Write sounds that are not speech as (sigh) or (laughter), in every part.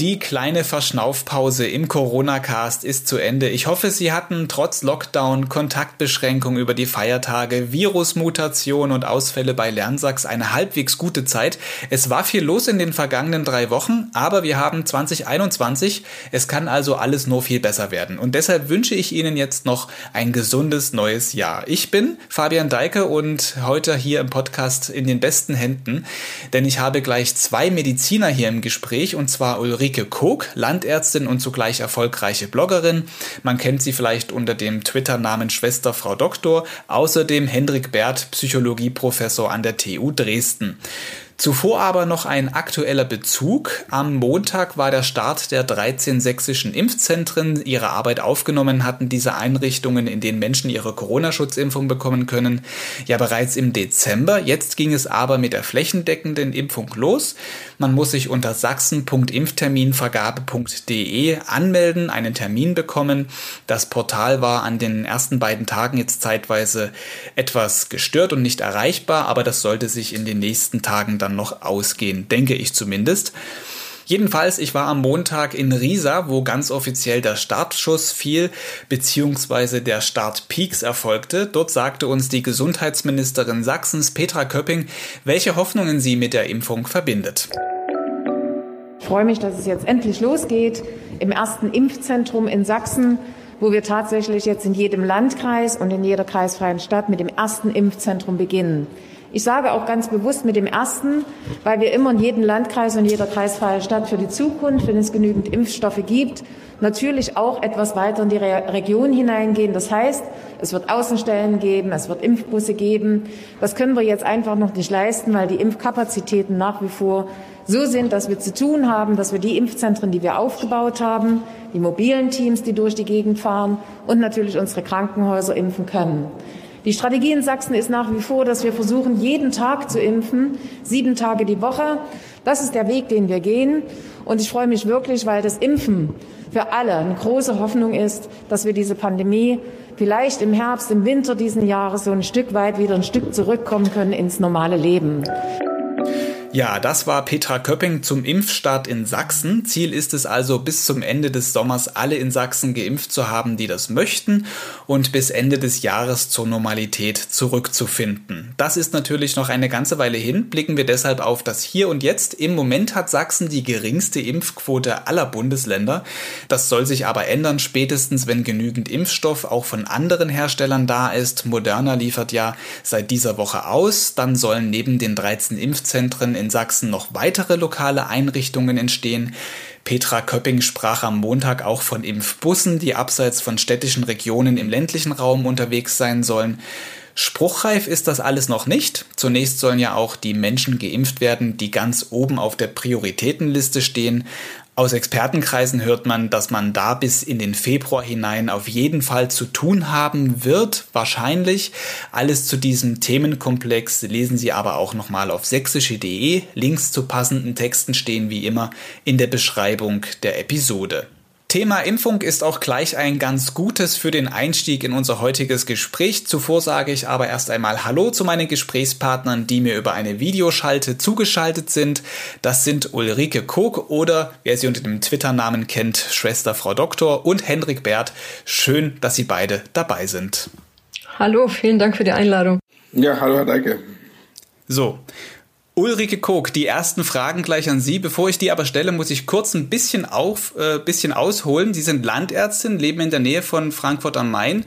Die kleine Verschnaufpause im Corona-Cast ist zu Ende. Ich hoffe, Sie hatten trotz Lockdown, Kontaktbeschränkung über die Feiertage, Virusmutation und Ausfälle bei Lernsachs eine halbwegs gute Zeit. Es war viel los in den vergangenen drei Wochen, aber wir haben 2021. Es kann also alles nur viel besser werden. Und deshalb wünsche ich Ihnen jetzt noch ein gesundes neues Jahr. Ich bin Fabian Deike und heute hier im Podcast in den besten Händen, denn ich habe gleich zwei Mediziner hier im Gespräch und zwar Ulrike Koch, Landärztin und zugleich erfolgreiche Bloggerin. Man kennt sie vielleicht unter dem Twitter-Namen Schwester Frau Doktor. Außerdem Hendrik Bert, Psychologieprofessor an der TU Dresden. Zuvor aber noch ein aktueller Bezug. Am Montag war der Start der 13 sächsischen Impfzentren. Ihre Arbeit aufgenommen hatten diese Einrichtungen, in denen Menschen ihre Corona-Schutzimpfung bekommen können, ja bereits im Dezember. Jetzt ging es aber mit der flächendeckenden Impfung los. Man muss sich unter sachsen.impfterminvergabe.de anmelden, einen Termin bekommen. Das Portal war an den ersten beiden Tagen jetzt zeitweise etwas gestört und nicht erreichbar, aber das sollte sich in den nächsten Tagen dann noch ausgehen, denke ich zumindest. Jedenfalls, ich war am Montag in Riesa, wo ganz offiziell der Startschuss fiel, beziehungsweise der Start Peaks erfolgte. Dort sagte uns die Gesundheitsministerin Sachsens, Petra Köpping, welche Hoffnungen sie mit der Impfung verbindet. Ich freue mich, dass es jetzt endlich losgeht im ersten Impfzentrum in Sachsen wo wir tatsächlich jetzt in jedem Landkreis und in jeder kreisfreien Stadt mit dem ersten Impfzentrum beginnen. Ich sage auch ganz bewusst mit dem ersten, weil wir immer in jedem Landkreis und jeder kreisfreie Stadt für die Zukunft, wenn es genügend Impfstoffe gibt, natürlich auch etwas weiter in die Re Region hineingehen. Das heißt, es wird Außenstellen geben, es wird Impfbusse geben. Das können wir jetzt einfach noch nicht leisten, weil die Impfkapazitäten nach wie vor so sind, dass wir zu tun haben, dass wir die Impfzentren, die wir aufgebaut haben, die mobilen Teams, die durch die Gegend fahren und natürlich unsere Krankenhäuser impfen können. Die Strategie in Sachsen ist nach wie vor, dass wir versuchen, jeden Tag zu impfen, sieben Tage die Woche. Das ist der Weg, den wir gehen. Und ich freue mich wirklich, weil das Impfen für alle eine große Hoffnung ist, dass wir diese Pandemie vielleicht im Herbst, im Winter diesen Jahres so ein Stück weit wieder ein Stück zurückkommen können ins normale Leben. Ja, das war Petra Köpping zum Impfstart in Sachsen. Ziel ist es also, bis zum Ende des Sommers alle in Sachsen geimpft zu haben, die das möchten und bis Ende des Jahres zur Normalität zurückzufinden. Das ist natürlich noch eine ganze Weile hin. Blicken wir deshalb auf das Hier und Jetzt. Im Moment hat Sachsen die geringste Impfquote aller Bundesländer. Das soll sich aber ändern, spätestens wenn genügend Impfstoff auch von anderen Herstellern da ist. Moderna liefert ja seit dieser Woche aus. Dann sollen neben den 13 Impfzentren in Sachsen noch weitere lokale Einrichtungen entstehen. Petra Köpping sprach am Montag auch von Impfbussen, die abseits von städtischen Regionen im ländlichen Raum unterwegs sein sollen. Spruchreif ist das alles noch nicht. Zunächst sollen ja auch die Menschen geimpft werden, die ganz oben auf der Prioritätenliste stehen. Aus Expertenkreisen hört man, dass man da bis in den Februar hinein auf jeden Fall zu tun haben wird, wahrscheinlich. Alles zu diesem Themenkomplex lesen Sie aber auch nochmal auf sächsische.de. Links zu passenden Texten stehen wie immer in der Beschreibung der Episode. Thema Impfung ist auch gleich ein ganz gutes für den Einstieg in unser heutiges Gespräch. Zuvor sage ich aber erst einmal Hallo zu meinen Gesprächspartnern, die mir über eine Videoschalte zugeschaltet sind. Das sind Ulrike Koch oder, wer sie unter dem Twitter-Namen kennt, Schwester Frau Doktor und Hendrik Bert. Schön, dass Sie beide dabei sind. Hallo, vielen Dank für die Einladung. Ja, hallo Herr Deike. So, Ulrike Kog, die ersten Fragen gleich an Sie. Bevor ich die aber stelle, muss ich kurz ein bisschen, auf, äh, bisschen ausholen. Sie sind Landärztin, leben in der Nähe von Frankfurt am Main.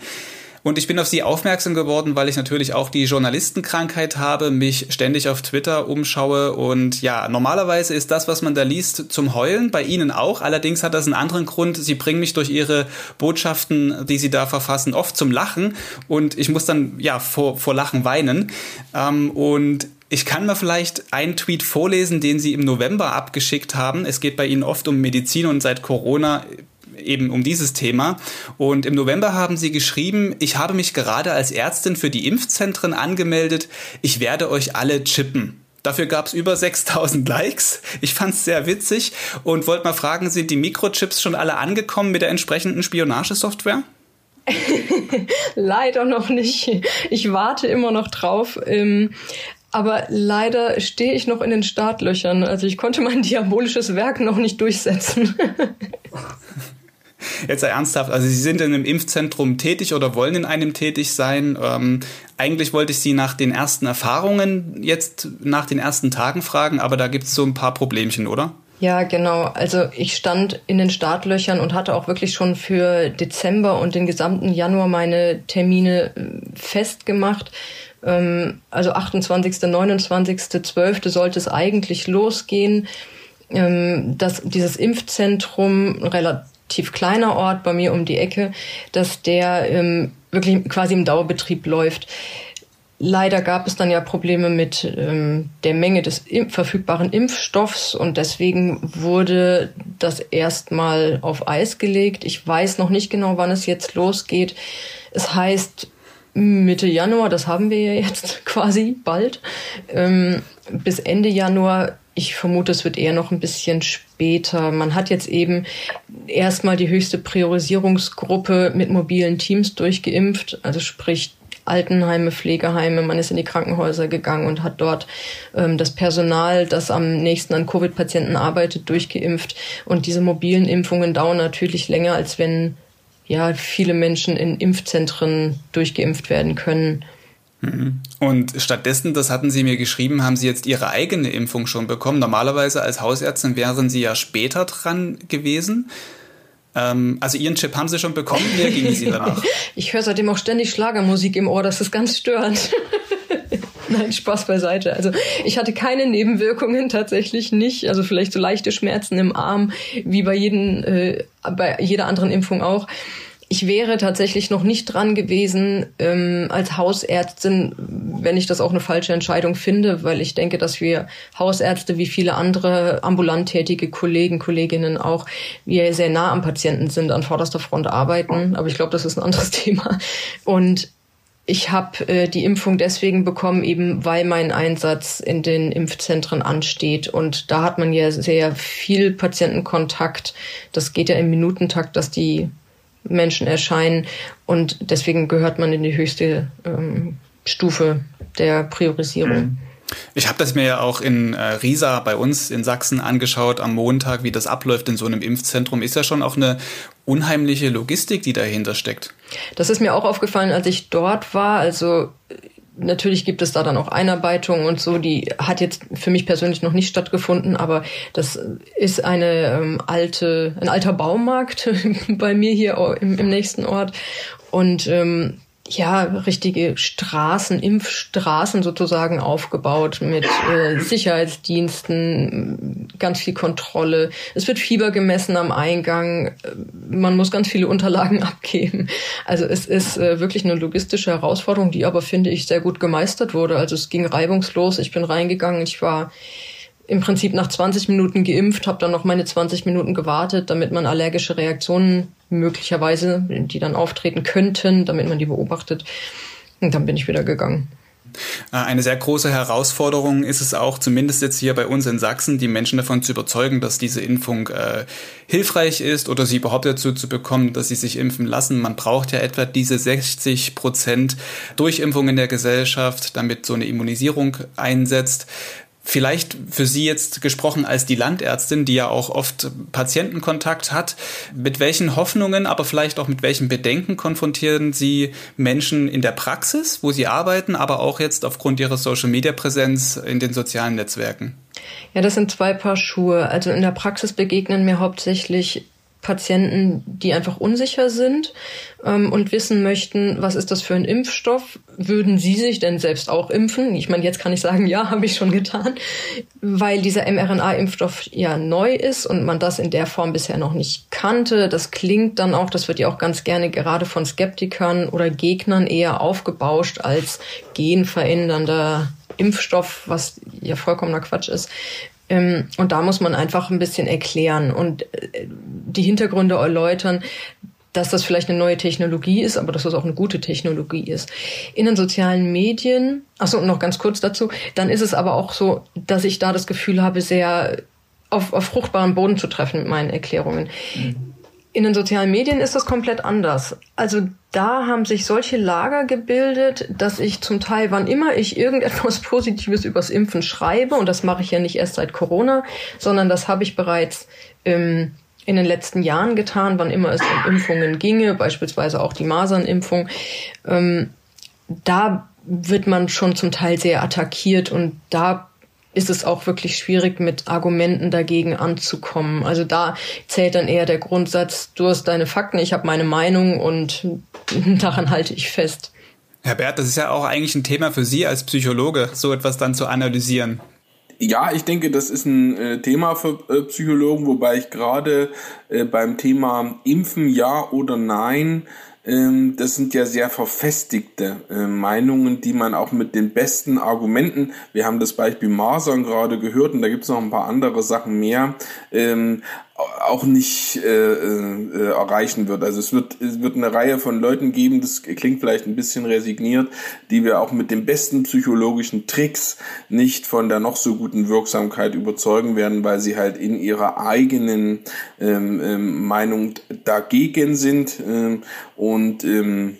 Und ich bin auf Sie aufmerksam geworden, weil ich natürlich auch die Journalistenkrankheit habe, mich ständig auf Twitter umschaue. Und ja, normalerweise ist das, was man da liest, zum Heulen, bei Ihnen auch. Allerdings hat das einen anderen Grund. Sie bringen mich durch Ihre Botschaften, die Sie da verfassen, oft zum Lachen. Und ich muss dann ja vor, vor Lachen weinen. Ähm, und ich kann mal vielleicht einen Tweet vorlesen, den Sie im November abgeschickt haben. Es geht bei Ihnen oft um Medizin und seit Corona eben um dieses Thema. Und im November haben Sie geschrieben, ich habe mich gerade als Ärztin für die Impfzentren angemeldet. Ich werde euch alle chippen. Dafür gab es über 6000 Likes. Ich fand es sehr witzig und wollte mal fragen, sind die Mikrochips schon alle angekommen mit der entsprechenden Spionagesoftware? (laughs) Leider noch nicht. Ich warte immer noch drauf. Ähm, Aber leider stehe ich noch in den Startlöchern. Also ich konnte mein (laughs) diabolisches Werk noch nicht durchsetzen. (laughs) Jetzt sei ernsthaft, also Sie sind in einem Impfzentrum tätig oder wollen in einem tätig sein. Ähm, eigentlich wollte ich Sie nach den ersten Erfahrungen jetzt nach den ersten Tagen fragen, aber da gibt es so ein paar Problemchen, oder? Ja, genau. Also ich stand in den Startlöchern und hatte auch wirklich schon für Dezember und den gesamten Januar meine Termine äh, festgemacht. Ähm, also 28., 29., 12. sollte es eigentlich losgehen. Ähm, dass dieses Impfzentrum, relativ kleiner Ort bei mir um die Ecke, dass der ähm, wirklich quasi im Dauerbetrieb läuft. Leider gab es dann ja Probleme mit ähm, der Menge des Impf verfügbaren Impfstoffs und deswegen wurde das erstmal auf Eis gelegt. Ich weiß noch nicht genau, wann es jetzt losgeht. Es heißt Mitte Januar, das haben wir ja jetzt (laughs) quasi bald, ähm, bis Ende Januar. Ich vermute, es wird eher noch ein bisschen später. Man hat jetzt eben erstmal die höchste Priorisierungsgruppe mit mobilen Teams durchgeimpft, also sprich Altenheime, Pflegeheime, man ist in die Krankenhäuser gegangen und hat dort ähm, das Personal, das am nächsten an Covid-Patienten arbeitet, durchgeimpft. Und diese mobilen Impfungen dauern natürlich länger, als wenn ja viele Menschen in Impfzentren durchgeimpft werden können. Mhm. Und stattdessen, das hatten Sie mir geschrieben, haben Sie jetzt Ihre eigene Impfung schon bekommen. Normalerweise als Hausärztin wären Sie ja später dran gewesen. Ähm, also Ihren Chip haben Sie schon bekommen. Wie ging Sie (laughs) danach? ich höre seitdem auch ständig Schlagermusik im Ohr. Das ist ganz störend. (laughs) Nein, Spaß beiseite. Also ich hatte keine Nebenwirkungen tatsächlich nicht. Also vielleicht so leichte Schmerzen im Arm, wie bei jedem, äh, bei jeder anderen Impfung auch ich wäre tatsächlich noch nicht dran gewesen ähm, als Hausärztin, wenn ich das auch eine falsche Entscheidung finde, weil ich denke, dass wir Hausärzte wie viele andere ambulant tätige Kollegen, Kolleginnen auch, wir sehr nah am Patienten sind, an vorderster Front arbeiten. Aber ich glaube, das ist ein anderes (laughs) Thema. Und ich habe äh, die Impfung deswegen bekommen, eben weil mein Einsatz in den Impfzentren ansteht. Und da hat man ja sehr viel Patientenkontakt. Das geht ja im Minutentakt, dass die Menschen erscheinen. Und deswegen gehört man in die höchste ähm, Stufe der Priorisierung. Mhm. Ich habe das mir ja auch in äh, Riesa bei uns in Sachsen angeschaut am Montag, wie das abläuft in so einem Impfzentrum. Ist ja schon auch eine unheimliche Logistik, die dahinter steckt. Das ist mir auch aufgefallen, als ich dort war. Also Natürlich gibt es da dann auch Einarbeitungen und so, die hat jetzt für mich persönlich noch nicht stattgefunden, aber das ist eine ähm, alte, ein alter Baumarkt (laughs) bei mir hier im, im nächsten Ort. Und ähm, ja, richtige Straßen, Impfstraßen sozusagen aufgebaut mit äh, Sicherheitsdiensten, ganz viel Kontrolle. Es wird Fieber gemessen am Eingang. Man muss ganz viele Unterlagen (laughs) abgeben. Also es ist äh, wirklich eine logistische Herausforderung, die aber, finde ich, sehr gut gemeistert wurde. Also es ging reibungslos. Ich bin reingegangen. Ich war im Prinzip nach 20 Minuten geimpft, habe dann noch meine 20 Minuten gewartet, damit man allergische Reaktionen möglicherweise, die dann auftreten könnten, damit man die beobachtet. Und dann bin ich wieder gegangen. Äh, eine sehr große Herausforderung ist es auch, zumindest jetzt hier bei uns in Sachsen, die Menschen davon zu überzeugen, dass diese Impfung äh, hilfreich ist oder sie überhaupt dazu zu bekommen, dass sie sich impfen lassen. Man braucht ja etwa diese 60 Prozent Durchimpfung in der Gesellschaft, damit so eine Immunisierung einsetzt. Vielleicht für Sie jetzt gesprochen als die Landärztin, die ja auch oft Patientenkontakt hat. Mit welchen Hoffnungen, aber vielleicht auch mit welchen Bedenken konfrontieren Sie Menschen in der Praxis, wo Sie arbeiten, aber auch jetzt aufgrund Ihrer Social-Media-Präsenz in den sozialen Netzwerken? Ja, das sind zwei Paar Schuhe. Also in der Praxis begegnen mir hauptsächlich Patienten, die einfach unsicher sind ähm, und wissen möchten, was ist das für ein Impfstoff? Würden Sie sich denn selbst auch impfen? Ich meine, jetzt kann ich sagen, ja, (laughs) habe ich schon getan, weil dieser mRNA-Impfstoff ja neu ist und man das in der Form bisher noch nicht kannte. Das klingt dann auch, das wird ja auch ganz gerne gerade von Skeptikern oder Gegnern eher aufgebauscht als genverändernder Impfstoff, was ja vollkommener Quatsch ist. Ähm, und da muss man einfach ein bisschen erklären und äh, die Hintergründe erläutern, dass das vielleicht eine neue Technologie ist, aber dass das auch eine gute Technologie ist. In den sozialen Medien, achso, noch ganz kurz dazu, dann ist es aber auch so, dass ich da das Gefühl habe, sehr auf, auf fruchtbaren Boden zu treffen mit meinen Erklärungen. Mhm In den sozialen Medien ist das komplett anders. Also da haben sich solche Lager gebildet, dass ich zum Teil, wann immer ich irgendetwas (laughs) Positives übers Impfen schreibe, und das mache ich ja nicht erst seit Corona, sondern das habe ich bereits ähm, in den letzten Jahren getan, wann immer es um Impfungen ginge, beispielsweise auch die Masernimpfung. Ähm, da wird man schon zum Teil sehr attackiert und da ist es auch wirklich schwierig, mit Argumenten dagegen anzukommen. Also da zählt dann eher der Grundsatz, du hast deine Fakten, ich habe meine Meinung und (laughs) daran halte ich fest. Herr Bert, das ist ja auch eigentlich ein Thema für Sie als Psychologe, so etwas dann zu analysieren. Ja, ich denke, das ist ein äh, Thema für äh, Psychologen, wobei ich gerade äh, beim Thema Impfen ja oder nein ähm, das sind ja sehr verfestigte Meinungen, die man auch mit den besten Argumenten, wir haben das Beispiel Masern gerade gehört und da gibt es noch ein paar andere Sachen mehr, ähm, auch nicht äh, äh, erreichen wird. Also es wird, es wird eine Reihe von Leuten geben, das klingt vielleicht ein bisschen resigniert, die wir auch mit den besten psychologischen Tricks nicht von der noch so guten Wirksamkeit überzeugen werden, weil sie halt in ihrer eigenen ähm, ähm, Meinung dagegen sind ähm, und ähm,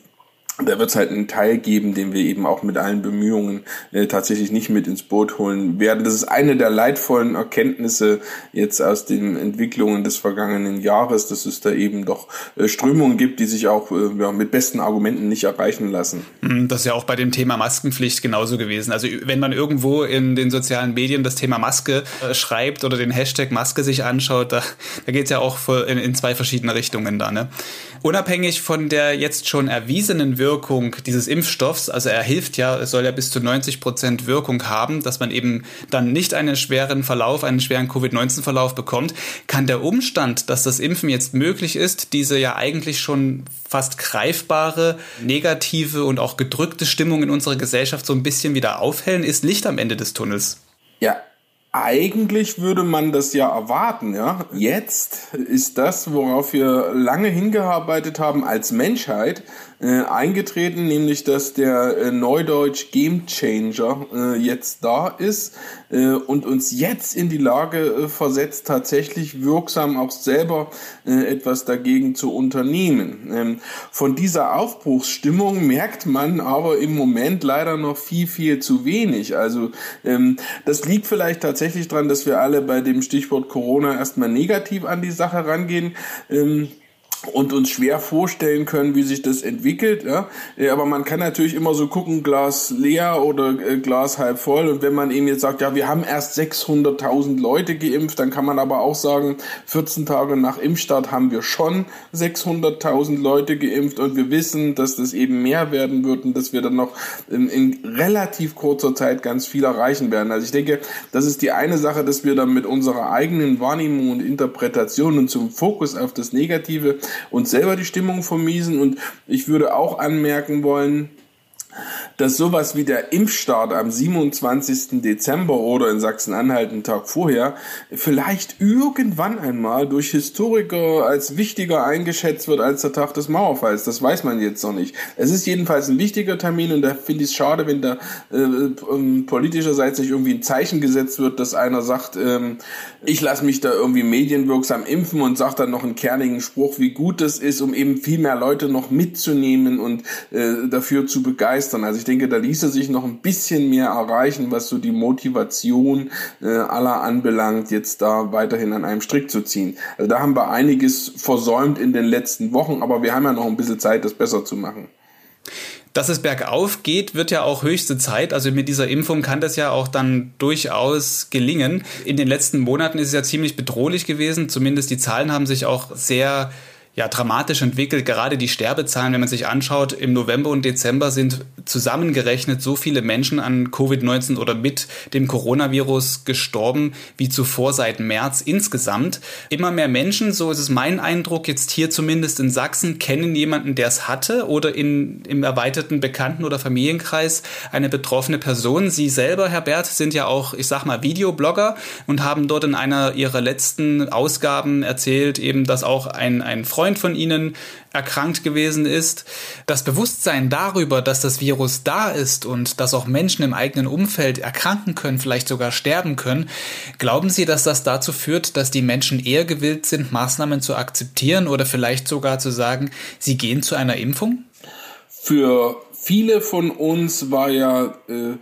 da wird es halt einen Teil geben, den wir eben auch mit allen Bemühungen äh, tatsächlich nicht mit ins Boot holen werden. Das ist eine der leidvollen Erkenntnisse jetzt aus den Entwicklungen des vergangenen Jahres, dass es da eben doch äh, Strömungen gibt, die sich auch äh, ja, mit besten Argumenten nicht erreichen lassen. Mhm, das ist ja auch bei dem Thema Maskenpflicht genauso gewesen. Also wenn man irgendwo in den sozialen Medien das Thema Maske äh, schreibt oder den Hashtag Maske sich anschaut, da, da geht es ja auch in, in, zwei verschiedene Richtungen da. Ne? Unabhängig von der jetzt schon erwiesenen Wirkung dieses Impfstoffs, also er hilft ja, es soll ja bis zu 90 Prozent Wirkung haben, dass man eben dann nicht einen schweren Verlauf, einen schweren Covid-19-Verlauf bekommt, kann der Umstand, dass das Impfen jetzt möglich ist, diese ja eigentlich schon fast greifbare, negative und auch gedrückte Stimmung in unserer Gesellschaft so ein bisschen wieder aufhellen, ist Licht am Ende des Tunnels. Ja, eigentlich würde man das ja erwarten, ja. Jetzt ist das, worauf wir lange hingearbeitet haben als Menschheit, äh, eingetreten, nämlich dass der äh, Neudeutsch Game Changer äh, jetzt da ist äh, und uns jetzt in die Lage äh, versetzt, tatsächlich wirksam auch selber äh, etwas dagegen zu unternehmen. Ähm, von dieser Aufbruchsstimmung merkt man aber im Moment leider noch viel, viel zu wenig. Also ähm, das liegt vielleicht tatsächlich daran, dass wir alle bei dem Stichwort Corona erstmal negativ an die Sache rangehen. Ähm, und uns schwer vorstellen können, wie sich das entwickelt. Ja? Aber man kann natürlich immer so gucken, Glas leer oder äh, Glas halb voll. Und wenn man eben jetzt sagt, ja, wir haben erst 600.000 Leute geimpft, dann kann man aber auch sagen, 14 Tage nach Impfstart haben wir schon 600.000 Leute geimpft und wir wissen, dass das eben mehr werden wird und dass wir dann noch in, in relativ kurzer Zeit ganz viel erreichen werden. Also ich denke, das ist die eine Sache, dass wir dann mit unserer eigenen Wahrnehmung und Interpretation und zum Fokus auf das Negative uns selber die Stimmung vermiesen. Und ich würde auch anmerken wollen, dass sowas wie der Impfstart am 27. Dezember oder in Sachsen-Anhalt einen Tag vorher vielleicht irgendwann einmal durch Historiker als wichtiger eingeschätzt wird als der Tag des Mauerfalls. Das weiß man jetzt noch nicht. Es ist jedenfalls ein wichtiger Termin und da finde ich es schade, wenn da äh, ähm, politischerseits nicht irgendwie ein Zeichen gesetzt wird, dass einer sagt, ähm, ich lasse mich da irgendwie medienwirksam impfen und sagt dann noch einen kernigen Spruch, wie gut das ist, um eben viel mehr Leute noch mitzunehmen und äh, dafür zu begeistern. Also ich denke, da ließe sich noch ein bisschen mehr erreichen, was so die Motivation äh, aller anbelangt, jetzt da weiterhin an einem Strick zu ziehen. Also da haben wir einiges versäumt in den letzten Wochen, aber wir haben ja noch ein bisschen Zeit, das besser zu machen. Dass es bergauf geht, wird ja auch höchste Zeit. Also mit dieser Impfung kann das ja auch dann durchaus gelingen. In den letzten Monaten ist es ja ziemlich bedrohlich gewesen. Zumindest die Zahlen haben sich auch sehr ja, dramatisch entwickelt. Gerade die Sterbezahlen, wenn man sich anschaut, im November und Dezember sind zusammengerechnet so viele Menschen an Covid-19 oder mit dem Coronavirus gestorben wie zuvor seit März insgesamt. Immer mehr Menschen, so ist es mein Eindruck, jetzt hier zumindest in Sachsen, kennen jemanden, der es hatte oder in, im erweiterten Bekannten- oder Familienkreis eine betroffene Person. Sie selber, Herr Bert, sind ja auch, ich sag mal, Videoblogger und haben dort in einer ihrer letzten Ausgaben erzählt, eben, dass auch ein, ein Freund Freund von ihnen erkrankt gewesen ist. Das Bewusstsein darüber, dass das Virus da ist und dass auch Menschen im eigenen Umfeld erkranken können, vielleicht sogar sterben können, glauben Sie, dass das dazu führt, dass die Menschen eher gewillt sind, Maßnahmen zu akzeptieren oder vielleicht sogar zu sagen, sie gehen zu einer Impfung? Für viele von uns war ja äh,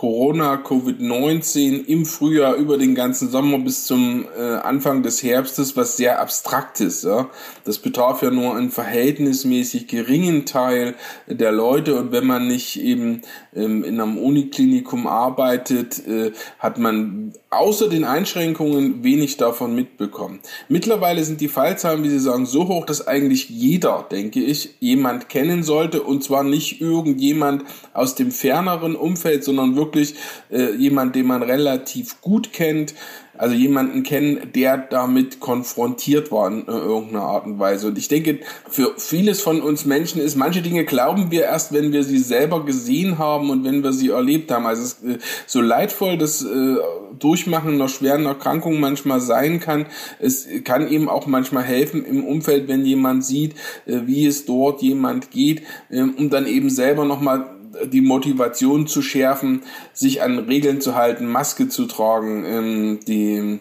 Corona, Covid-19 im Frühjahr über den ganzen Sommer bis zum äh, Anfang des Herbstes was sehr Abstraktes. Ja? Das betraf ja nur einen verhältnismäßig geringen Teil der Leute und wenn man nicht eben ähm, in einem Uniklinikum arbeitet, äh, hat man außer den Einschränkungen wenig davon mitbekommen. Mittlerweile sind die Fallzahlen, wie Sie sagen, so hoch, dass eigentlich jeder, denke ich, jemand kennen sollte und zwar nicht irgendjemand aus dem ferneren Umfeld, sondern wirklich äh, jemand, den man relativ gut kennt, also jemanden kennen, der damit konfrontiert war in irgendeiner Art und Weise. Und ich denke, für vieles von uns Menschen ist, manche Dinge glauben wir erst, wenn wir sie selber gesehen haben und wenn wir sie erlebt haben. Also es, äh, so leidvoll das äh, Durchmachen einer schweren Erkrankung manchmal sein kann, es kann eben auch manchmal helfen im Umfeld, wenn jemand sieht, äh, wie es dort jemand geht, äh, um dann eben selber nochmal die Motivation zu schärfen, sich an Regeln zu halten, Maske zu tragen, ähm, die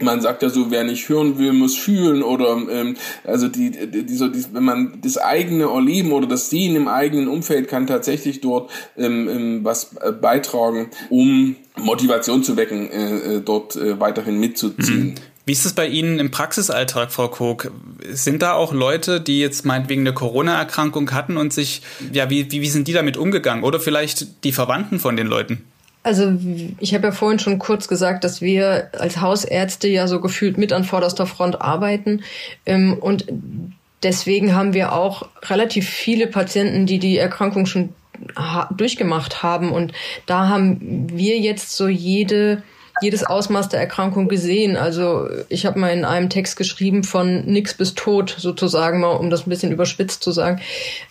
man sagt ja so, wer nicht hören will, muss fühlen oder ähm, also die, die, so, die, wenn man das eigene Erleben oder das Sehen im eigenen Umfeld kann tatsächlich dort ähm, ähm, was äh, beitragen, um Motivation zu wecken, äh, äh dort äh, weiterhin mitzuziehen. Mhm. Wie ist es bei Ihnen im Praxisalltag, Frau Koch? Sind da auch Leute, die jetzt meinetwegen eine Corona-Erkrankung hatten und sich, ja, wie, wie, wie sind die damit umgegangen? Oder vielleicht die Verwandten von den Leuten? Also ich habe ja vorhin schon kurz gesagt, dass wir als Hausärzte ja so gefühlt mit an vorderster Front arbeiten. Ähm, und deswegen haben wir auch relativ viele Patienten, die die Erkrankung schon durchgemacht haben. Und da haben wir jetzt so jede jedes Ausmaß der Erkrankung gesehen. Also ich habe mal in einem Text geschrieben von nix bis tot sozusagen mal, um das ein bisschen überspitzt zu sagen.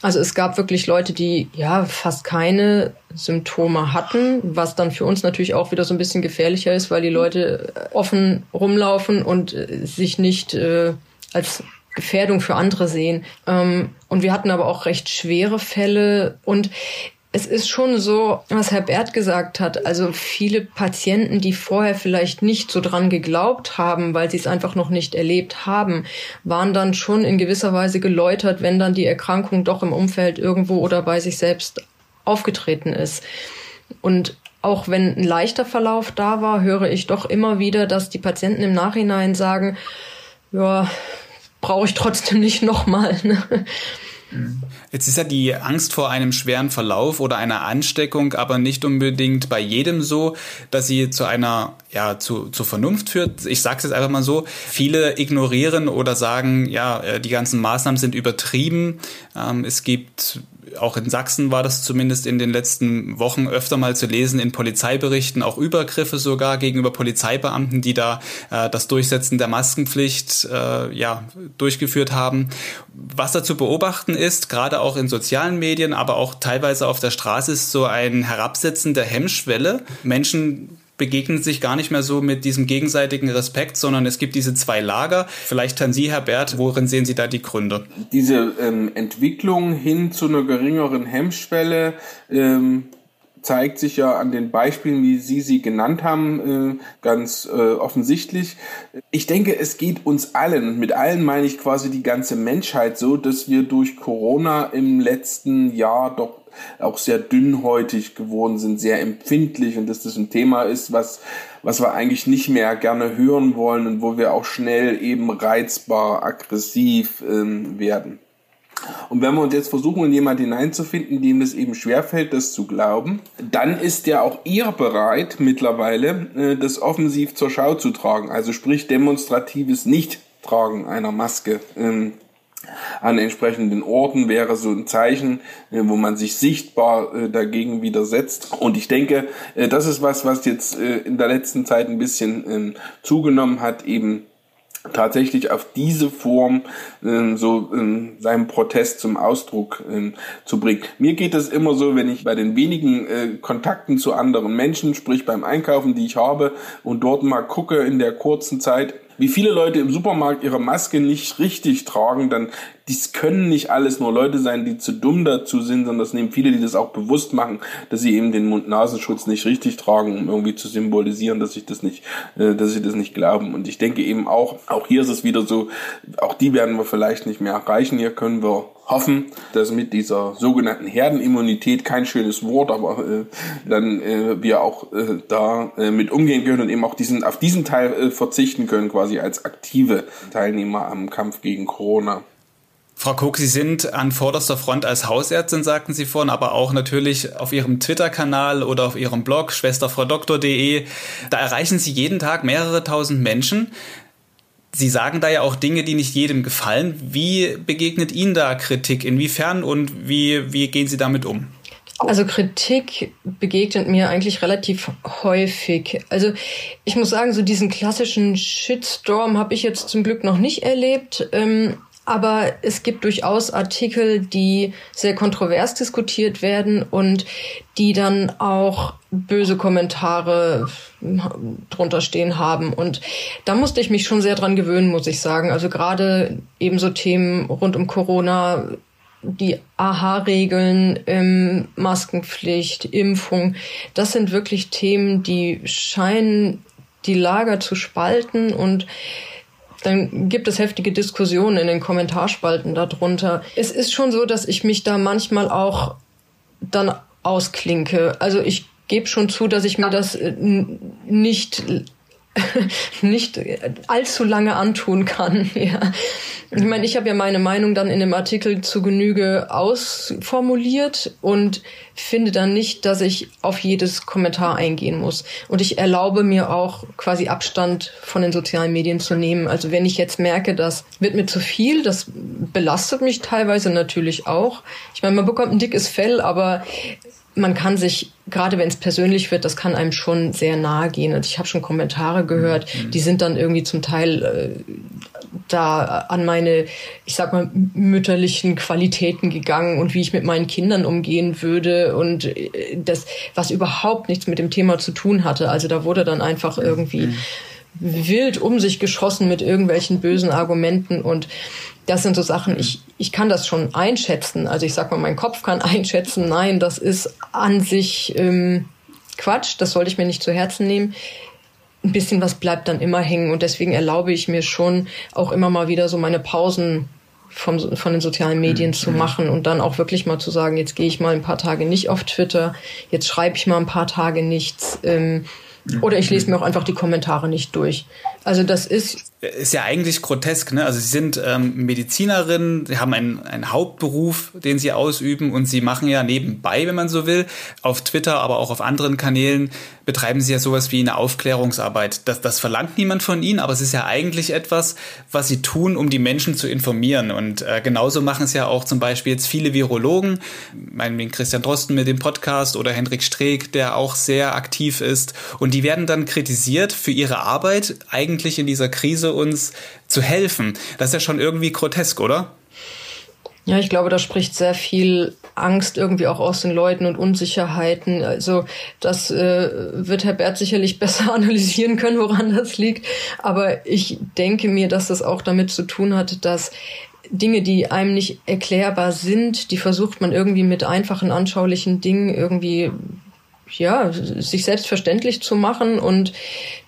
Also es gab wirklich Leute, die ja fast keine Symptome hatten, was dann für uns natürlich auch wieder so ein bisschen gefährlicher ist, weil die Leute offen rumlaufen und äh, sich nicht äh, als Gefährdung für andere sehen. Ähm, und wir hatten aber auch recht schwere Fälle und es ist schon so, was Herr Bert gesagt hat. Also viele Patienten, die vorher vielleicht nicht so dran geglaubt haben, weil sie es einfach noch nicht erlebt haben, waren dann schon in gewisser Weise geläutert, wenn dann die Erkrankung doch im Umfeld irgendwo oder bei sich selbst aufgetreten ist. Und auch wenn ein leichter Verlauf da war, höre ich doch immer wieder, dass die Patienten im Nachhinein sagen, ja, brauche ich trotzdem nicht nochmal. (laughs) Ne? Jetzt ist ja die Angst vor einem schweren Verlauf oder einer Ansteckung aber nicht unbedingt bei jedem so, dass sie zu einer, ja, zu, zur Vernunft führt. Ich sage es jetzt einfach mal so. Viele ignorieren oder sagen, ja, äh, die ganzen Maßnahmen sind übertrieben. Ähm, es gibt auch in Sachsen war das zumindest in den letzten Wochen öfter mal zu lesen in Polizeiberichten, auch Übergriffe sogar gegenüber Polizeibeamten, die da äh, das Durchsetzen der Maskenpflicht äh, ja, durchgeführt haben. Was da zu beobachten ist, gerade auch in sozialen Medien, aber auch teilweise auf der Straße, ist so ein Herabsetzen der Hemmschwelle. Menschen begegnen sich gar nicht mehr so mit diesem gegenseitigen Respekt, sondern es gibt diese zwei Lager. Vielleicht an Sie, Herr Bert, worin sehen Sie da die Gründe? Diese ähm, Entwicklung hin zu einer geringeren Hemmschwelle ähm, zeigt sich ja an den Beispielen, wie Sie sie genannt haben, äh, ganz äh, offensichtlich. Ich denke, es geht uns allen, mit allen meine ich quasi die ganze Menschheit so, dass wir durch Corona im letzten Jahr doch auch sehr dünnhäutig geworden sind, sehr empfindlich und dass das ein Thema ist, was, was wir eigentlich nicht mehr gerne hören wollen und wo wir auch schnell eben reizbar, aggressiv ähm, werden. Und wenn wir uns jetzt versuchen, in jemand hineinzufinden, dem es eben schwerfällt, das zu glauben, dann ist der auch eher bereit, mittlerweile äh, das offensiv zur Schau zu tragen. Also sprich demonstratives Nicht-Tragen einer Maske. An entsprechenden Orten wäre so ein Zeichen, äh, wo man sich sichtbar äh, dagegen widersetzt. Und ich denke, äh, das ist was, was jetzt in der letzten Zeit ein bisschen ähm, zugenommen hat, eben tatsächlich auf diese Form ähm, so ähm, seinen Protest zum Ausdruck ähm, zu bringen. Mir geht es immer so, wenn ich bei den wenigen Kontakten zu anderen Menschen, sprich beim Einkaufen, die ich habe und dort mal gucke in der kurzen Zeit, wie viele Leute im Supermarkt ihre Maske nicht richtig tragen, dann dies können nicht alles nur Leute sein, die zu dumm dazu sind, sondern das nehmen viele, die das auch bewusst machen, dass sie eben den Mund-Nasenschutz nicht richtig tragen, um irgendwie zu symbolisieren, dass ich das nicht, äh, dass sie das nicht glauben. Und ich denke eben auch, auch hier ist es wieder so, auch die werden wir vielleicht nicht mehr erreichen. Hier können wir hoffen, dass mit dieser sogenannten Herdenimmunität, kein schönes Wort, aber äh, dann äh, wir auch äh, da äh, mit umgehen können und eben auch diesen auf diesen Teil äh, verzichten können, quasi als aktive Teilnehmer am Kampf gegen Corona. Frau Koch, Sie sind an vorderster Front als Hausärztin, sagten Sie vorhin, aber auch natürlich auf Ihrem Twitter-Kanal oder auf Ihrem Blog schwesterfraudoktor.de. Da erreichen Sie jeden Tag mehrere tausend Menschen. Sie sagen da ja auch Dinge, die nicht jedem gefallen. Wie begegnet Ihnen da Kritik? Inwiefern und wie, wie gehen Sie damit um? Also Kritik begegnet mir eigentlich relativ häufig. Also ich muss sagen, so diesen klassischen Shitstorm habe ich jetzt zum Glück noch nicht erlebt. Ähm, aber es gibt durchaus Artikel, die sehr kontrovers diskutiert werden und die dann auch böse Kommentare drunter stehen haben. Und da musste ich mich schon sehr dran gewöhnen, muss ich sagen. Also gerade eben so Themen rund um Corona, die AHA-Regeln, ähm, Maskenpflicht, Impfung, das sind wirklich Themen, die scheinen die Lager zu spalten und dann gibt es heftige Diskussionen in den Kommentarspalten darunter. Es ist schon so, dass ich mich da manchmal auch dann ausklinke. Also ich gebe schon zu, dass ich mir das äh, nicht (laughs) nicht allzu lange antun kann. (laughs) Ja. Ich meine, ich habe ja meine Meinung dann in dem Artikel zu Genüge ausformuliert und finde dann nicht, dass ich auf jedes Kommentar eingehen muss. Und ich erlaube mir auch quasi Abstand von den sozialen Medien zu nehmen. Also wenn ich jetzt merke, das wird mir zu viel, das belastet mich teilweise natürlich auch. Ich meine, man bekommt ein dickes Fell, aber man kann sich, gerade wenn es persönlich wird, das kann einem schon sehr nahe gehen. Und ich habe schon Kommentare gehört, mhm. die sind dann irgendwie zum Teil äh, da an meine, ich sag mal, mütterlichen Qualitäten gegangen und wie ich mit meinen Kindern umgehen würde und äh, das, was überhaupt nichts mit dem Thema zu tun hatte. Also da wurde dann einfach irgendwie mhm. wild um sich geschossen mit irgendwelchen bösen Argumenten und das sind so Sachen, ich, ich kann das schon einschätzen. Also ich sag mal, mein Kopf kann (laughs) einschätzen, nein, das ist an sich ähm, Quatsch, das sollte ich mir nicht zu Herzen nehmen. Ein bisschen was bleibt dann immer hängen und deswegen erlaube ich mir schon auch immer mal wieder so meine Pausen vom, von den sozialen Medien mhm. zu machen und dann auch wirklich mal zu sagen, jetzt gehe ich mal ein paar Tage nicht auf Twitter, jetzt schreibe ich mal ein paar Tage nichts ähm, oder ich lese mir auch einfach die Kommentare nicht durch. Also das ist ist ja eigentlich grotesk, ne? Also sie sind ähm, Medizinerin, sie haben einen, einen Hauptberuf, den sie ausüben und sie machen ja nebenbei, wenn man so will, auf Twitter, aber auch auf anderen Kanälen betreiben sie ja sowas wie eine Aufklärungsarbeit. Das, das verlangt niemand von ihnen, aber es ist ja eigentlich etwas, was sie tun, um die Menschen zu informieren. Und äh, genauso machen es ja auch zum Beispiel jetzt viele Virologen, meinetwegen Christian Drosten mit dem Podcast oder Hendrik Streeck, der auch sehr aktiv ist. Und die werden dann kritisiert für ihre Arbeit eigentlich in dieser Krise uns zu helfen. Das ist ja schon irgendwie grotesk, oder? Ja, ich glaube, da spricht sehr viel Angst irgendwie auch aus den Leuten und Unsicherheiten. Also das äh, wird Herr Bert sicherlich (laughs) besser analysieren können, woran das liegt. Aber ich denke mir, dass das auch damit zu tun hat, dass Dinge, die einem nicht erklärbar sind, die versucht man irgendwie mit einfachen, anschaulichen Dingen irgendwie ja, sich selbstverständlich zu machen und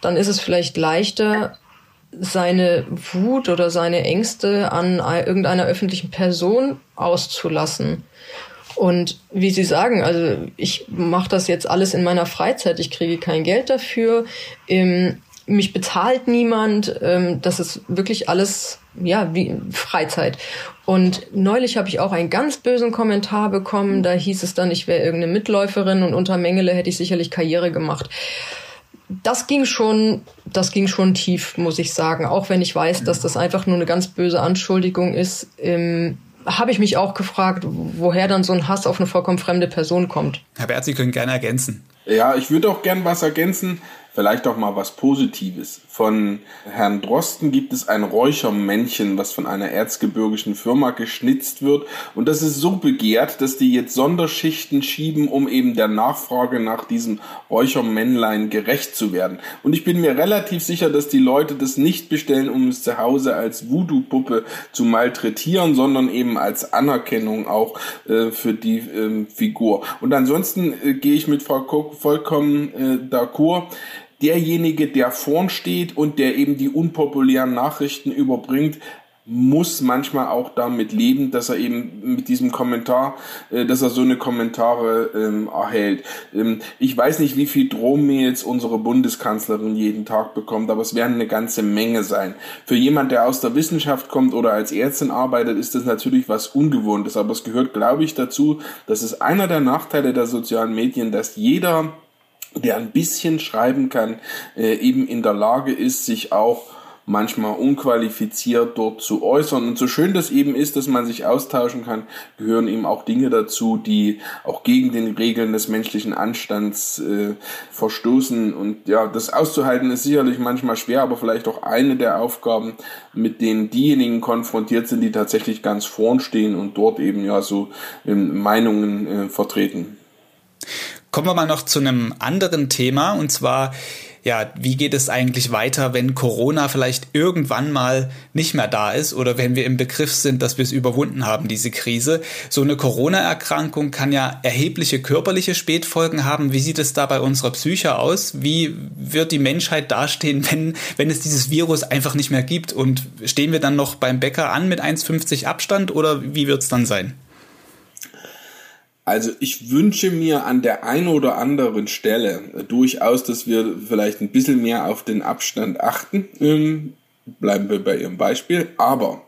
dann ist es vielleicht leichter, seine Wut oder seine Ängste an irgendeiner öffentlichen Person auszulassen. Und wie Sie sagen, also ich mache das jetzt alles in meiner Freizeit, ich kriege kein Geld dafür, ähm, mich bezahlt niemand, ähm, das ist wirklich alles ja wie Freizeit. Und neulich habe ich auch einen ganz bösen Kommentar bekommen, da hieß es dann, ich wäre irgendeine Mitläuferin und unter Mengele hätte ich sicherlich Karriere gemacht das ging schon, das ging schon tief, muss ich sagen. Auch wenn ich weiß, dass das einfach nur eine ganz böse Anschuldigung ist, ähm, habe ich mich auch gefragt, woher dann so ein Hass auf eine vollkommen fremde Person kommt. Herr Bert, Sie können gerne ergänzen. Ja, ich würde auch gern was ergänzen. Vielleicht auch mal was Positives. Von Herrn Drosten gibt es ein Räuchermännchen, was von einer erzgebirgischen Firma geschnitzt wird. Und das ist so begehrt, dass die jetzt Sonderschichten schieben, um eben der Nachfrage nach diesem Räuchermännlein gerecht zu werden. Und ich bin mir relativ sicher, dass die Leute das nicht bestellen, um es zu Hause als Voodoo-Puppe zu malträtieren, sondern eben als Anerkennung auch äh, für die äh, Figur. Und ansonsten äh, gehe ich mit Frau Koch vollkommen äh, d'accord derjenige, der vorn steht und der eben die unpopulären Nachrichten überbringt, muss manchmal auch damit leben, dass er eben mit diesem Kommentar, äh, dass er so eine Kommentare ähm, erhält. Ähm, ich weiß nicht, wie viel Drohmails unsere Bundeskanzlerin jeden Tag bekommt, aber es werden eine ganze Menge sein. Für jemand, der aus der Wissenschaft kommt oder als Ärztin arbeitet, ist das natürlich was Ungewohntes, aber es gehört, glaube ich, dazu, dass es einer der Nachteile der sozialen Medien, dass jeder der ein bisschen schreiben kann, äh, eben in der Lage ist, sich auch manchmal unqualifiziert dort zu äußern. Und so schön das eben ist, dass man sich austauschen kann, gehören eben auch Dinge dazu, die auch gegen den Regeln des menschlichen Anstands äh, verstoßen. Und ja, das auszuhalten ist sicherlich manchmal schwer, aber vielleicht auch eine der Aufgaben, mit denen diejenigen konfrontiert sind, die tatsächlich ganz vorn stehen und dort eben ja so ähm, Meinungen äh, vertreten. Kommen wir mal noch zu einem anderen Thema und zwar ja, wie geht es eigentlich weiter, wenn Corona vielleicht irgendwann mal nicht mehr da ist oder wenn wir im Begriff sind, dass wir es überwunden haben, diese Krise. So eine Corona-Erkrankung kann ja erhebliche körperliche Spätfolgen haben. Wie sieht es da bei unserer Psyche aus? Wie wird die Menschheit dastehen, wenn, wenn es dieses Virus einfach nicht mehr gibt? Und stehen wir dann noch beim Bäcker an mit 1,50 Abstand oder wie wird es dann sein? Also ich wünsche mir an der einen oder anderen Stelle durchaus, dass wir vielleicht ein bisschen mehr auf den Abstand achten. Ähm, bleiben wir bei Ihrem Beispiel. Aber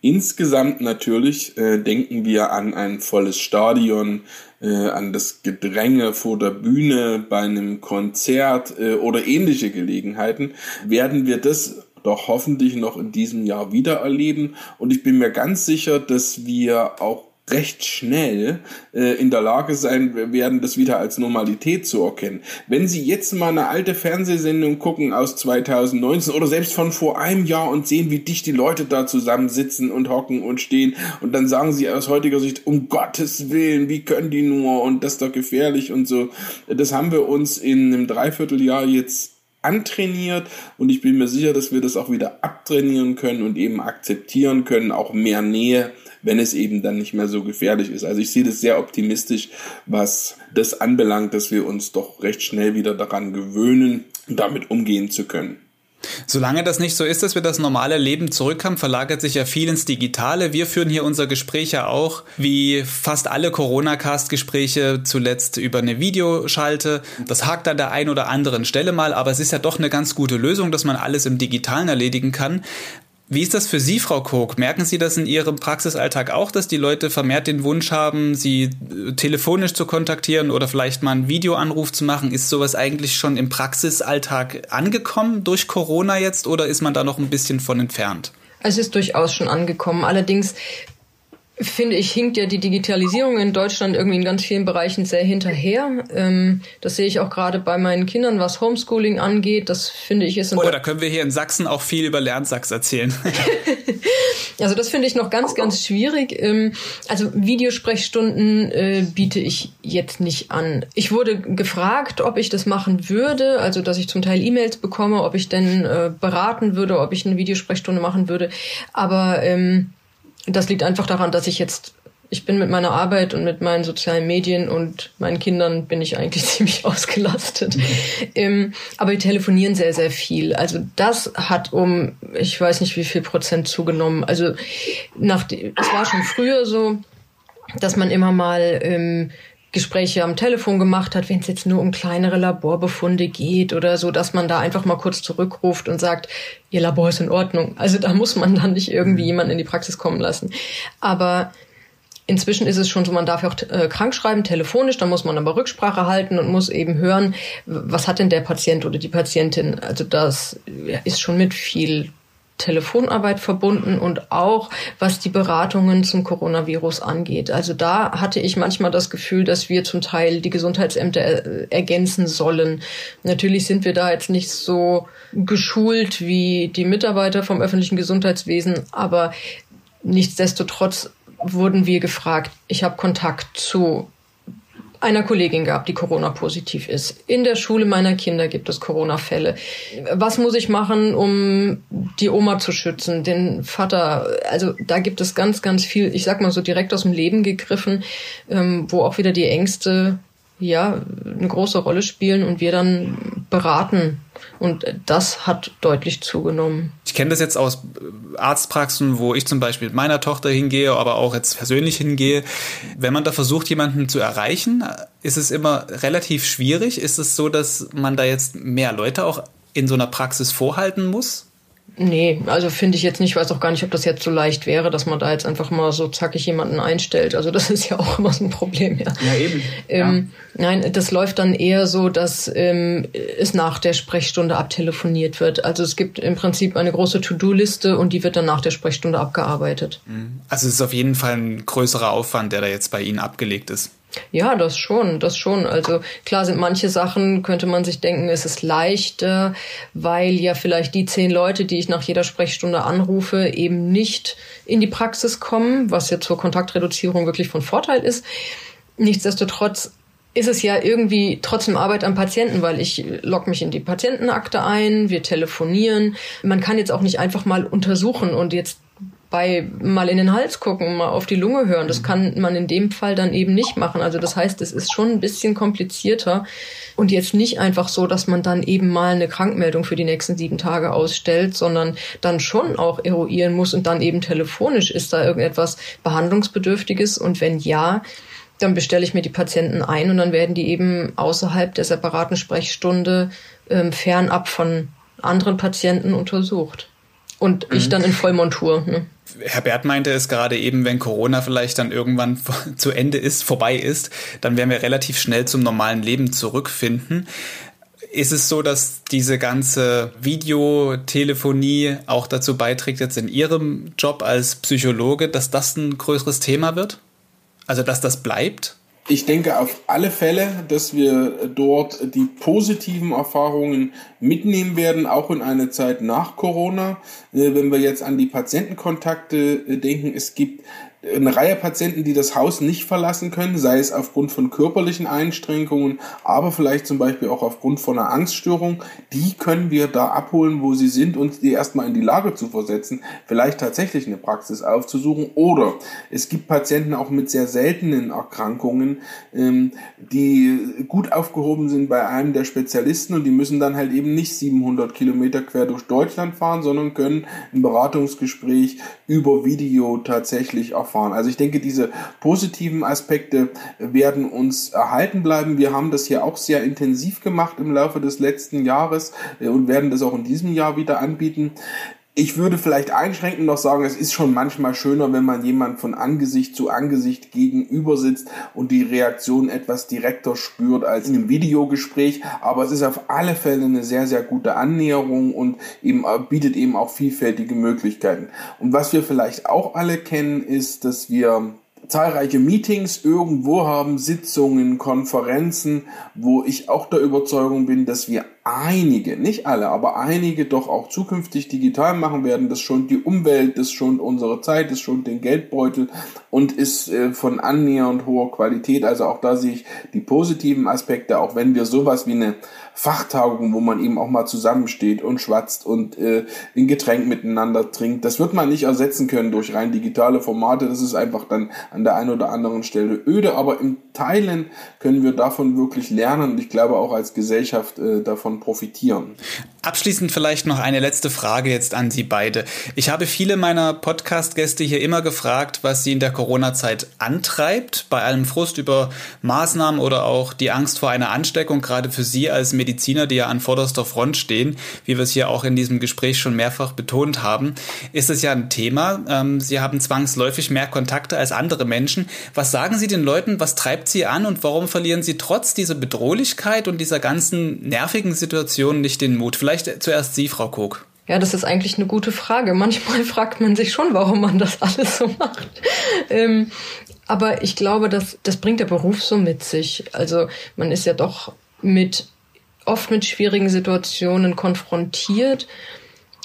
insgesamt natürlich äh, denken wir an ein volles Stadion, äh, an das Gedränge vor der Bühne bei einem Konzert äh, oder ähnliche Gelegenheiten. Werden wir das doch hoffentlich noch in diesem Jahr wieder erleben. Und ich bin mir ganz sicher, dass wir auch recht schnell äh, in der Lage sein werden, das wieder als Normalität zu erkennen. Wenn Sie jetzt mal eine alte Fernsehsendung gucken aus 2019 oder selbst von vor einem Jahr und sehen, wie dicht die Leute da zusammensitzen und hocken und stehen und dann sagen Sie aus heutiger Sicht, um Gottes Willen, wie können die nur und das ist doch gefährlich und so. Das haben wir uns in einem Dreivierteljahr jetzt antrainiert und ich bin mir sicher, dass wir das auch wieder abtrainieren können und eben akzeptieren können, auch mehr Nähe wenn es eben dann nicht mehr so gefährlich ist. Also ich sehe das sehr optimistisch, was das anbelangt, dass wir uns doch recht schnell wieder daran gewöhnen, damit umgehen zu können. Solange das nicht so ist, dass wir das normale Leben zurückhaben, verlagert sich ja viel ins Digitale. Wir führen hier unser Gespräch ja auch, wie fast alle Corona-Cast-Gespräche, zuletzt über eine Videoschalte. Das hakt an der einen oder anderen Stelle mal, aber es ist ja doch eine ganz gute Lösung, dass man alles im Digitalen erledigen kann. Wie ist das für Sie, Frau Koch? Merken Sie das in Ihrem Praxisalltag auch, dass die Leute vermehrt den Wunsch haben, Sie äh, telefonisch zu kontaktieren oder vielleicht mal einen Videoanruf zu machen? Ist sowas eigentlich schon im Praxisalltag angekommen durch Corona jetzt oder ist man da noch ein bisschen von entfernt? Es ist durchaus schon angekommen. Allerdings finde ich, hinkt ja die Digitalisierung in Deutschland irgendwie in ganz vielen Bereichen sehr hinterher. Ähm, das sehe ich auch gerade bei meinen Kindern, was Homeschooling angeht. Das finde ich ist. Oh, da können wir hier in Sachsen auch viel über Lernsachs erzählen. (laughs) also das finde ich noch ganz, ganz schwierig. Ähm, also Videosprechstunden äh, biete ich jetzt nicht an. Ich wurde gefragt, ob ich das machen würde, also dass ich zum Teil E-Mails bekomme, ob ich denn äh, beraten würde, ob ich eine Videosprechstunde machen würde. Aber ähm, das liegt einfach daran, dass ich jetzt, ich bin mit meiner Arbeit und mit meinen sozialen Medien und meinen Kindern bin ich eigentlich (laughs) ziemlich ausgelastet. Mhm. Ähm, aber wir telefonieren sehr, sehr viel. Also das hat um, ich weiß nicht wie viel Prozent zugenommen. Also nach, es war schon früher so, dass man immer mal ähm, Gespräche am Telefon gemacht hat, wenn es jetzt nur um kleinere Laborbefunde geht oder so, dass man da einfach mal kurz zurückruft und sagt, Ihr Labor ist in Ordnung. Also da muss man dann nicht irgendwie mhm. jemanden in die Praxis kommen lassen. Aber Inzwischen ist es schon so, man darf ja auch äh, krank schreiben, telefonisch, da muss man aber Rücksprache halten und muss eben hören, was hat denn der Patient oder die Patientin. Also das ist schon mit viel Telefonarbeit verbunden und auch was die Beratungen zum Coronavirus angeht. Also da hatte ich manchmal das Gefühl, dass wir zum Teil die Gesundheitsämter ergänzen sollen. Natürlich sind wir da jetzt nicht so geschult wie die Mitarbeiter vom öffentlichen Gesundheitswesen, aber nichtsdestotrotz wurden wir gefragt. Ich habe Kontakt zu einer Kollegin gehabt, die Corona-positiv ist. In der Schule meiner Kinder gibt es Corona-Fälle. Was muss ich machen, um die Oma zu schützen, den Vater? Also da gibt es ganz, ganz viel, ich sag mal so direkt aus dem Leben gegriffen, ähm, wo auch wieder die Ängste ja eine große Rolle spielen und wir dann beraten. Und das hat deutlich zugenommen. Ich kenne das jetzt aus Arztpraxen, wo ich zum Beispiel mit meiner Tochter hingehe, aber auch jetzt persönlich hingehe. Wenn man da versucht, jemanden zu erreichen, ist es immer relativ schwierig. Ist es so, dass man da jetzt mehr Leute auch in so einer Praxis vorhalten muss? Nee, also finde ich jetzt nicht, weiß auch gar nicht, ob das jetzt so leicht wäre, dass man da jetzt einfach mal so zackig jemanden einstellt. Also das (laughs) ist ja auch immer so ein Problem, ja. Ja, eben. Ähm, ja. Nein, das läuft dann eher so, dass ähm, es nach der Sprechstunde abtelefoniert wird. Also es gibt im Prinzip eine große To-Do-Liste und die wird dann nach der Sprechstunde abgearbeitet. Mhm. Also es ist auf jeden Fall ein größerer Aufwand, der da jetzt bei Ihnen abgelegt ist. Ja, das schon, das schon. Also klar sind manche Sachen, könnte man sich denken, es ist leichter, weil ja vielleicht die zehn Leute, die ich nach jeder Sprechstunde anrufe, eben nicht in die Praxis kommen, was ja zur Kontaktreduzierung wirklich von Vorteil ist. Nichtsdestotrotz ist es ja irgendwie trotzdem Arbeit am Patienten, weil ich log mich in die Patientenakte ein, wir telefonieren. Man kann jetzt auch nicht einfach mal untersuchen und jetzt bei mal in den Hals gucken, mal auf die Lunge hören. Das kann man in dem Fall dann eben nicht machen. Also das heißt, es ist schon ein bisschen komplizierter und jetzt nicht einfach so, dass man dann eben mal eine Krankmeldung für die nächsten sieben Tage ausstellt, sondern dann schon auch eruieren muss und dann eben telefonisch ist da irgendetwas behandlungsbedürftiges und wenn ja, dann bestelle ich mir die Patienten ein und dann werden die eben außerhalb der separaten Sprechstunde ähm, fernab von anderen Patienten untersucht. Und ich mhm. dann in Vollmontur. Ne? Herr Bert meinte es gerade eben, wenn Corona vielleicht dann irgendwann (laughs) zu Ende ist, vorbei ist, dann werden wir relativ schnell zum normalen Leben zurückfinden. Ist es so, dass diese ganze Videotelefonie auch dazu beiträgt, jetzt in Ihrem Job als Psychologe, dass das ein größeres Thema wird? Also, dass das bleibt? Ich denke auf alle Fälle, dass wir dort die positiven Erfahrungen mitnehmen werden, auch in eine Zeit nach Corona. Äh, wenn wir jetzt an die Patientenkontakte äh, denken, es gibt eine Reihe Patienten, die das Haus nicht verlassen können, sei es aufgrund von körperlichen Einschränkungen, aber vielleicht zum Beispiel auch aufgrund von einer Angststörung, die können wir da abholen, wo sie sind und die erstmal in die Lage zu versetzen, vielleicht tatsächlich eine Praxis aufzusuchen. Oder es gibt Patienten auch mit sehr seltenen Erkrankungen, ähm, die gut aufgehoben sind bei einem der Spezialisten und die müssen dann halt eben nicht 700 Kilometer quer durch Deutschland fahren, sondern können ein Beratungsgespräch über Video tatsächlich erfahren fahren. Also ich denke, diese positiven Aspekte werden uns erhalten bleiben. Wir haben das hier auch sehr intensiv gemacht im Laufe des letzten Jahres äh, und werden das auch in diesem Jahr wieder anbieten. Ich würde vielleicht einschränkend noch sagen, es ist schon manchmal schöner, wenn man jemand von Angesicht zu Angesicht gegenüber sitzt und die Reaktion etwas direkter spürt als in einem Videogespräch. Aber es ist auf alle Fälle eine sehr, sehr gute Annäherung und eben äh, bietet eben auch vielfältige Möglichkeiten. Und was wir vielleicht auch alle kennen, ist, dass wir zahlreiche Meetings irgendwo haben, Sitzungen, Konferenzen, wo ich auch der Überzeugung bin, dass wir einige, nicht alle, aber einige doch auch zukünftig digital machen werden. Das schont die Umwelt, das schont unsere Zeit, das schont den Geldbeutel und ist äh, von annähernd hoher Qualität. Also auch da sehe ich die positiven Aspekte, auch wenn wir sowas wie eine Fachtagung, wo man eben auch mal zusammensteht und schwatzt und äh, ein Getränk miteinander trinkt. Das wird man nicht ersetzen können durch rein digitale Formate. Das ist einfach dann an der einen oder anderen Stelle öde. Aber im Teilen können wir davon wirklich lernen und ich glaube auch als Gesellschaft äh, davon profitieren. Abschließend vielleicht noch eine letzte Frage jetzt an Sie beide. Ich habe viele meiner Podcast-Gäste hier immer gefragt, was sie in der Corona-Zeit antreibt, bei allem Frust über Maßnahmen oder auch die Angst vor einer Ansteckung, gerade für Sie als Mediziner, die ja an vorderster Front stehen, wie wir es hier auch in diesem Gespräch schon mehrfach betont haben, ist es ja ein Thema. Ähm, sie haben zwangsläufig mehr Kontakte als andere Menschen. Was sagen Sie den Leuten, was treibt Sie an und warum verlieren Sie trotz dieser Bedrohlichkeit und dieser ganzen nervigen Situation nicht den Mut? Vielleicht zuerst Sie, Frau Kog. Ja, das ist eigentlich eine gute Frage. Manchmal (laughs) fragt man sich schon, warum man das alles so macht. Ähm, aber ich glaube, dass das bringt der Beruf so mit sich. Also man ist ja doch mit oft mit schwierigen Situationen konfrontiert.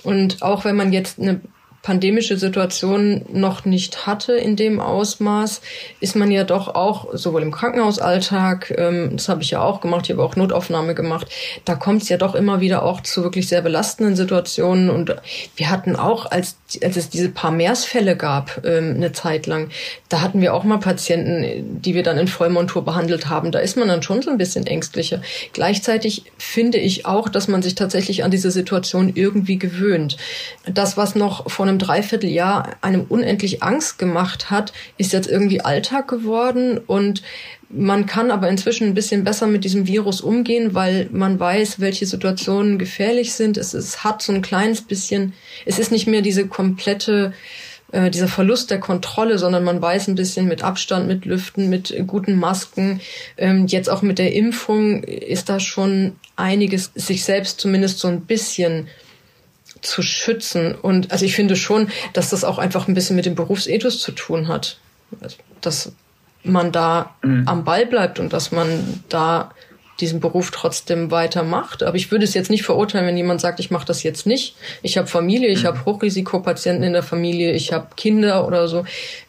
Und auch wenn man jetzt eine pandemische Situation noch nicht hatte in dem Ausmaß, ist man ja doch auch sowohl im Krankenhausalltag, ähm, das habe ich ja auch gemacht, ich habe auch Notaufnahme gemacht, da kommt es ja doch immer wieder auch zu wirklich sehr belastenden Situationen. Und wir hatten auch, als, als es diese paar Mehrsfälle gab, ähm, eine Zeit lang, da hatten wir auch mal Patienten, die wir dann in Vollmontur behandelt haben. Da ist man dann schon so ein bisschen ängstlicher. Gleichzeitig finde ich auch, dass man sich tatsächlich an diese Situation irgendwie gewöhnt. Das, was noch vor einem einem Dreivierteljahr einem unendlich Angst gemacht hat, ist jetzt irgendwie Alltag geworden und man kann aber inzwischen ein bisschen besser mit diesem Virus umgehen, weil man weiß, welche Situationen gefährlich sind. Es, es hat so ein kleines bisschen, es ist nicht mehr diese komplette äh, dieser Verlust der Kontrolle, sondern man weiß ein bisschen mit Abstand, mit Lüften, mit guten Masken. Ähm, jetzt auch mit der Impfung ist da schon einiges, sich selbst zumindest so ein bisschen zu schützen. Und also ich finde schon, dass das auch einfach ein bisschen mit dem Berufsethos zu tun hat. Also, dass man da mhm. am Ball bleibt und dass man da diesen Beruf trotzdem weitermacht. Aber ich würde es jetzt nicht verurteilen, wenn jemand sagt, ich mache das jetzt nicht. Ich habe Familie, ich mhm. habe Hochrisikopatienten in der Familie, ich habe Kinder oder so.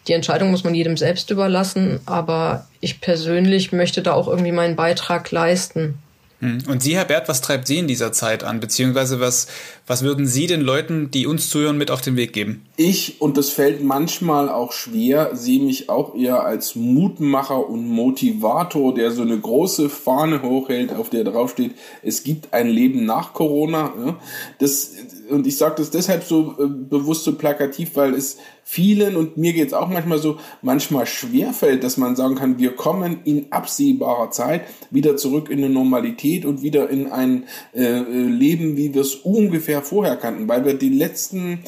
Die Entscheidung muss man jedem selbst überlassen. Aber ich persönlich möchte da auch irgendwie meinen Beitrag leisten. Hm. Und Sie, Herr Bert, was treibt Sie in dieser Zeit an? Beziehungsweise was, was würden Sie den Leuten, die uns zuhören, mit auf den Weg geben? Ich, und das fällt manchmal auch schwer, sehe mich auch eher als Mutmacher und Motivator, der so eine große Fahne hochhält, auf der draufsteht, es gibt ein Leben nach Corona. Das, und ich sage das deshalb so äh, bewusst so plakativ, weil es vielen und mir geht's auch manchmal so, manchmal schwerfällt, dass man sagen kann, wir kommen in absehbarer Zeit wieder zurück in eine Normalität und wieder in ein äh, äh Leben, wie wir es ungefähr vorher kannten, weil wir die letzten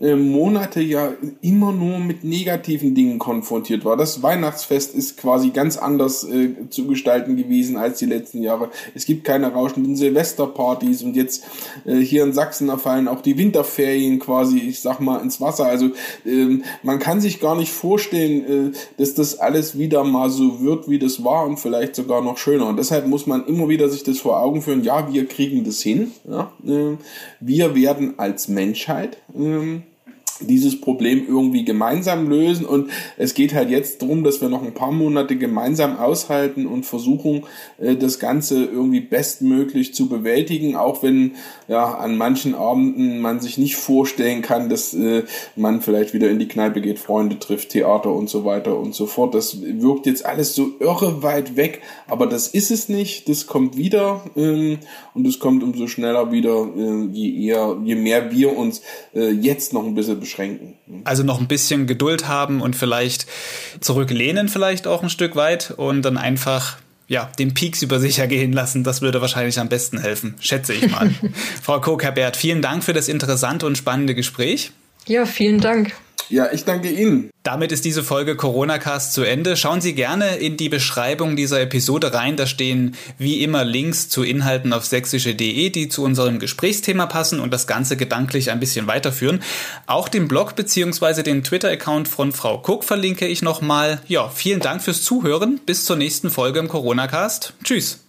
äh, Monate ja immer nur mit negativen Dingen konfrontiert war. Das Weihnachtsfest ist quasi ganz anders äh, zu gestalten gewesen als die letzten Jahre. Es gibt keine rauschenden Silvesterpartys und jetzt äh, hier in Sachsen fallen auch die Winterferien quasi, ich sag mal, ins Wasser. Also ähm, man kann sich gar nicht vorstellen, äh, dass das alles wieder mal so wird, wie das war und vielleicht sogar noch schöner. Und deshalb muss man immer wieder sich das vor Augen führen, ja, wir kriegen das hin. Ja? Äh, wir werden als Menschheit ähm, dieses Problem irgendwie gemeinsam lösen. Und es geht halt jetzt darum, dass wir noch ein paar Monate gemeinsam aushalten und versuchen, äh, das Ganze irgendwie bestmöglich zu bewältigen, auch wenn ja an manchen Abenden man sich nicht vorstellen kann, dass äh, man vielleicht wieder in die Kneipe geht, Freunde trifft, Theater und so weiter und so fort. Das wirkt jetzt alles so irre weit weg, aber das ist es nicht. Das kommt wieder ähm, und es kommt umso schneller wieder, äh, je eher, je mehr wir uns jetzt noch ein bisschen beschränken. Also noch ein bisschen Geduld haben und vielleicht zurücklehnen vielleicht auch ein Stück weit und dann einfach ja, den Peaks über sich ergehen lassen, das würde wahrscheinlich am besten helfen, schätze ich mal. (laughs) Frau Koch-Herbert, vielen Dank für das interessante und spannende Gespräch. Ja, vielen Dank. Ja, ich danke Ihnen. Damit ist diese Folge Coronacast zu Ende. Schauen Sie gerne in die Beschreibung dieser Episode rein. Da stehen wie immer Links zu Inhalten auf sächsische.de, die zu unserem Gesprächsthema passen und das Ganze gedanklich ein bisschen weiterführen. Auch den Blog bzw. den Twitter-Account von Frau Cook verlinke ich nochmal. Ja, vielen Dank fürs Zuhören. Bis zur nächsten Folge im Coronacast. Tschüss.